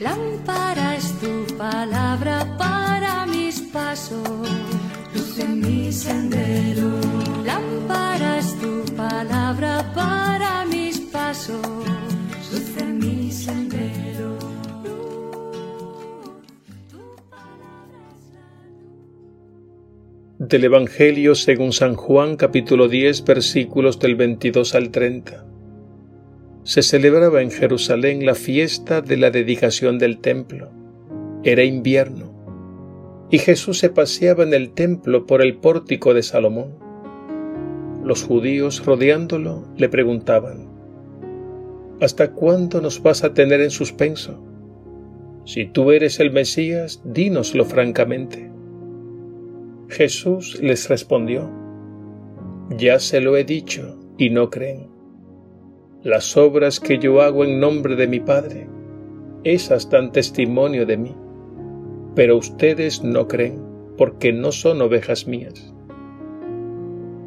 Lámpara es tu palabra para mis pasos, luz en mi sendero. Lámpara es tu palabra para mis pasos, luz en mi sendero. Del Evangelio según San Juan capítulo 10 versículos del 22 al 30 se celebraba en Jerusalén la fiesta de la dedicación del templo. Era invierno, y Jesús se paseaba en el templo por el pórtico de Salomón. Los judíos rodeándolo le preguntaban, ¿Hasta cuándo nos vas a tener en suspenso? Si tú eres el Mesías, dínoslo francamente. Jesús les respondió, Ya se lo he dicho y no creen. Las obras que yo hago en nombre de mi Padre, esas dan testimonio de mí, pero ustedes no creen porque no son ovejas mías.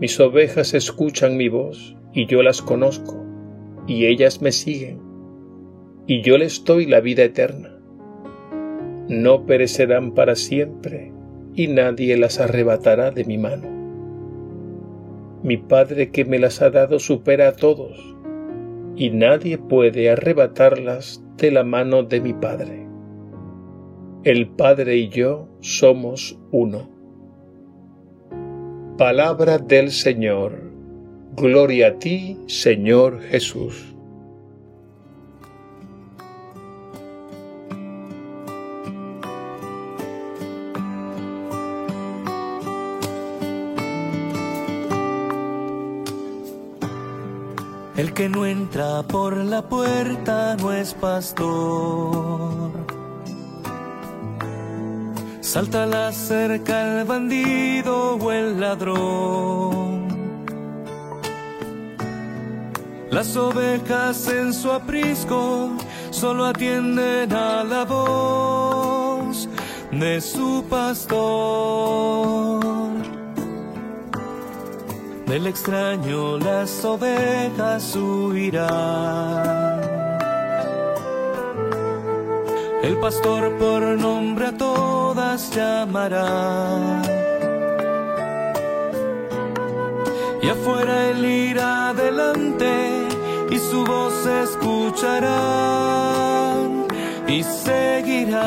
Mis ovejas escuchan mi voz y yo las conozco, y ellas me siguen, y yo les doy la vida eterna. No perecerán para siempre, y nadie las arrebatará de mi mano. Mi Padre que me las ha dado supera a todos, y nadie puede arrebatarlas de la mano de mi Padre. El Padre y yo somos uno. Palabra del Señor. Gloria a ti, Señor Jesús. El que no entra por la puerta no es pastor. Salta la cerca el bandido o el ladrón. Las ovejas en su aprisco solo atienden a la voz de su pastor. Del extraño las ovejas huirán. El pastor por nombre a todas llamará. Y afuera él irá adelante y su voz escucharán y seguirán.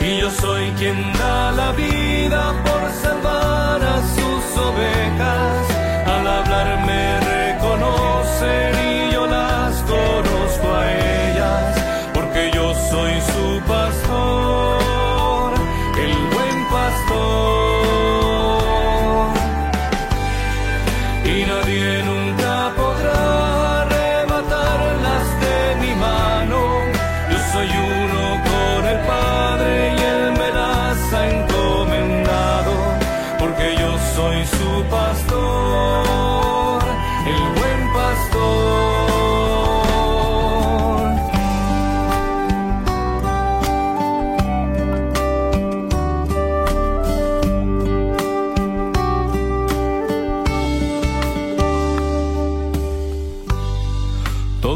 Y yo soy quien da la vida por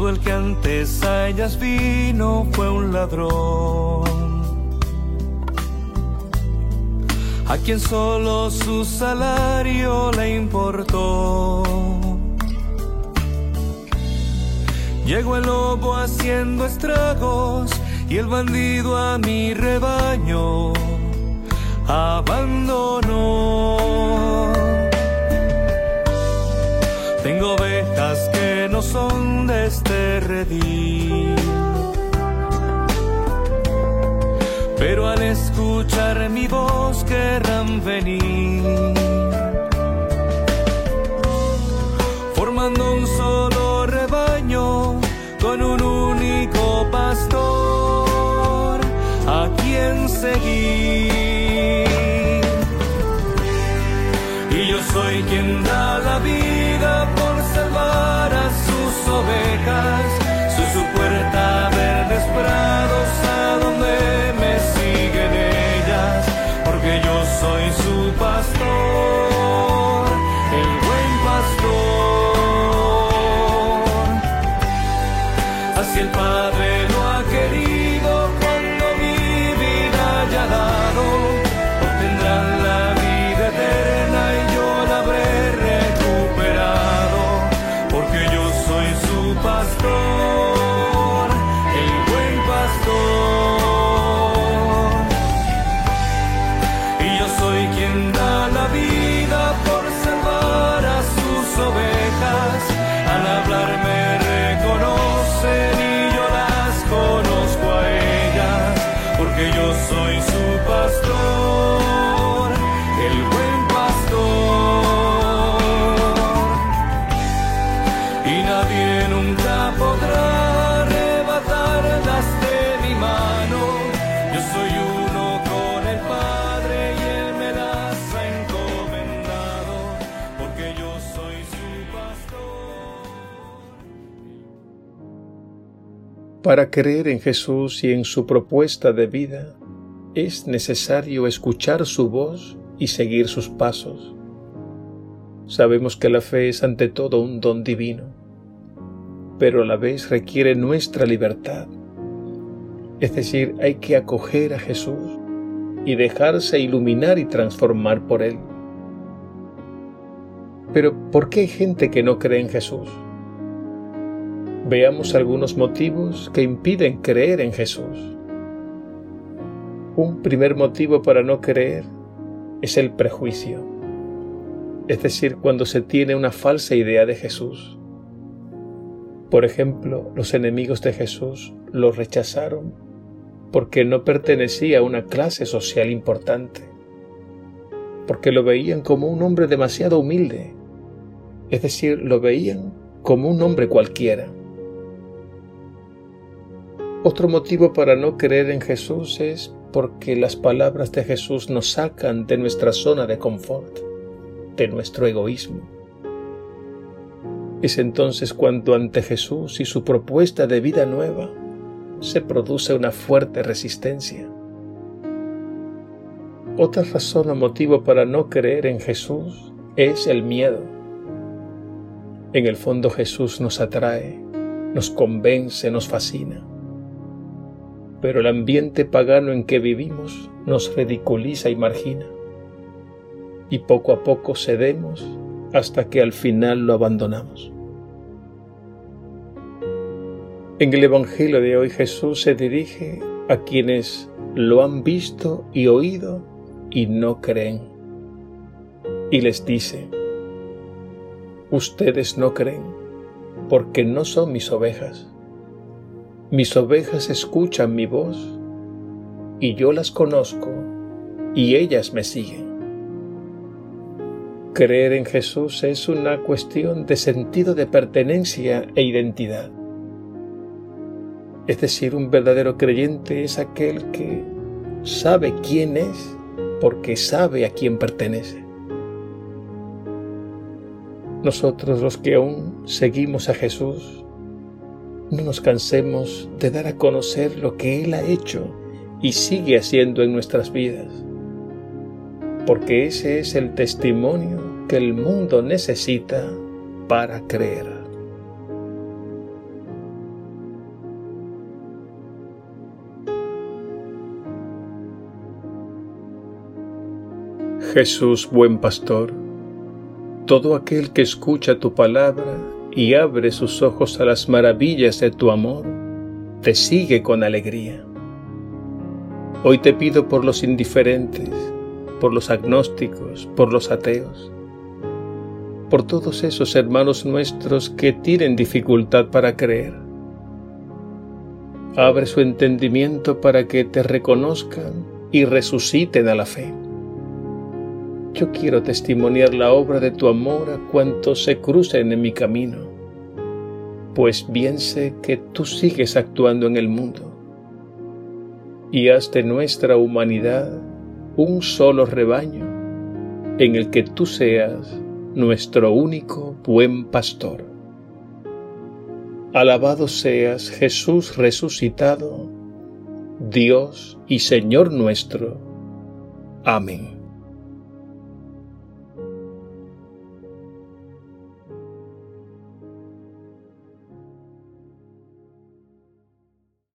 El que antes a ellas vino fue un ladrón, a quien solo su salario le importó. Llegó el lobo haciendo estragos y el bandido a mi rebaño abandonó. Tengo son de este redil. Pero al escuchar mi voz querrán venir. Formando un solo rebaño con un único pastor a quien seguir. Y yo soy quien da la vida ovejas. Soy su puerta, verdes prados, soy su pastor, el buen pastor. Y nadie nunca podrá rebatar arrebatarlas de mi mano. Yo soy uno con el Padre y Él me las ha encomendado, porque yo soy su pastor. Para creer en Jesús y en su propuesta de vida, es necesario escuchar su voz y seguir sus pasos. Sabemos que la fe es ante todo un don divino, pero a la vez requiere nuestra libertad. Es decir, hay que acoger a Jesús y dejarse iluminar y transformar por Él. Pero ¿por qué hay gente que no cree en Jesús? Veamos algunos motivos que impiden creer en Jesús. Un primer motivo para no creer es el prejuicio, es decir, cuando se tiene una falsa idea de Jesús. Por ejemplo, los enemigos de Jesús lo rechazaron porque no pertenecía a una clase social importante, porque lo veían como un hombre demasiado humilde, es decir, lo veían como un hombre cualquiera. Otro motivo para no creer en Jesús es porque las palabras de Jesús nos sacan de nuestra zona de confort, de nuestro egoísmo. Es entonces cuando ante Jesús y su propuesta de vida nueva se produce una fuerte resistencia. Otra razón o motivo para no creer en Jesús es el miedo. En el fondo Jesús nos atrae, nos convence, nos fascina pero el ambiente pagano en que vivimos nos ridiculiza y margina. Y poco a poco cedemos hasta que al final lo abandonamos. En el Evangelio de hoy Jesús se dirige a quienes lo han visto y oído y no creen. Y les dice, ustedes no creen porque no son mis ovejas mis ovejas escuchan mi voz y yo las conozco y ellas me siguen. Creer en Jesús es una cuestión de sentido de pertenencia e identidad. Es decir, un verdadero creyente es aquel que sabe quién es porque sabe a quién pertenece. Nosotros los que aún seguimos a Jesús no nos cansemos de dar a conocer lo que Él ha hecho y sigue haciendo en nuestras vidas, porque ese es el testimonio que el mundo necesita para creer. Jesús, buen pastor, todo aquel que escucha tu palabra y abre sus ojos a las maravillas de tu amor, te sigue con alegría. Hoy te pido por los indiferentes, por los agnósticos, por los ateos, por todos esos hermanos nuestros que tienen dificultad para creer. Abre su entendimiento para que te reconozcan y resuciten a la fe. Yo quiero testimoniar la obra de tu amor a cuantos se crucen en mi camino, pues bien sé que tú sigues actuando en el mundo y haz de nuestra humanidad un solo rebaño en el que tú seas nuestro único buen pastor. Alabado seas Jesús resucitado, Dios y Señor nuestro. Amén.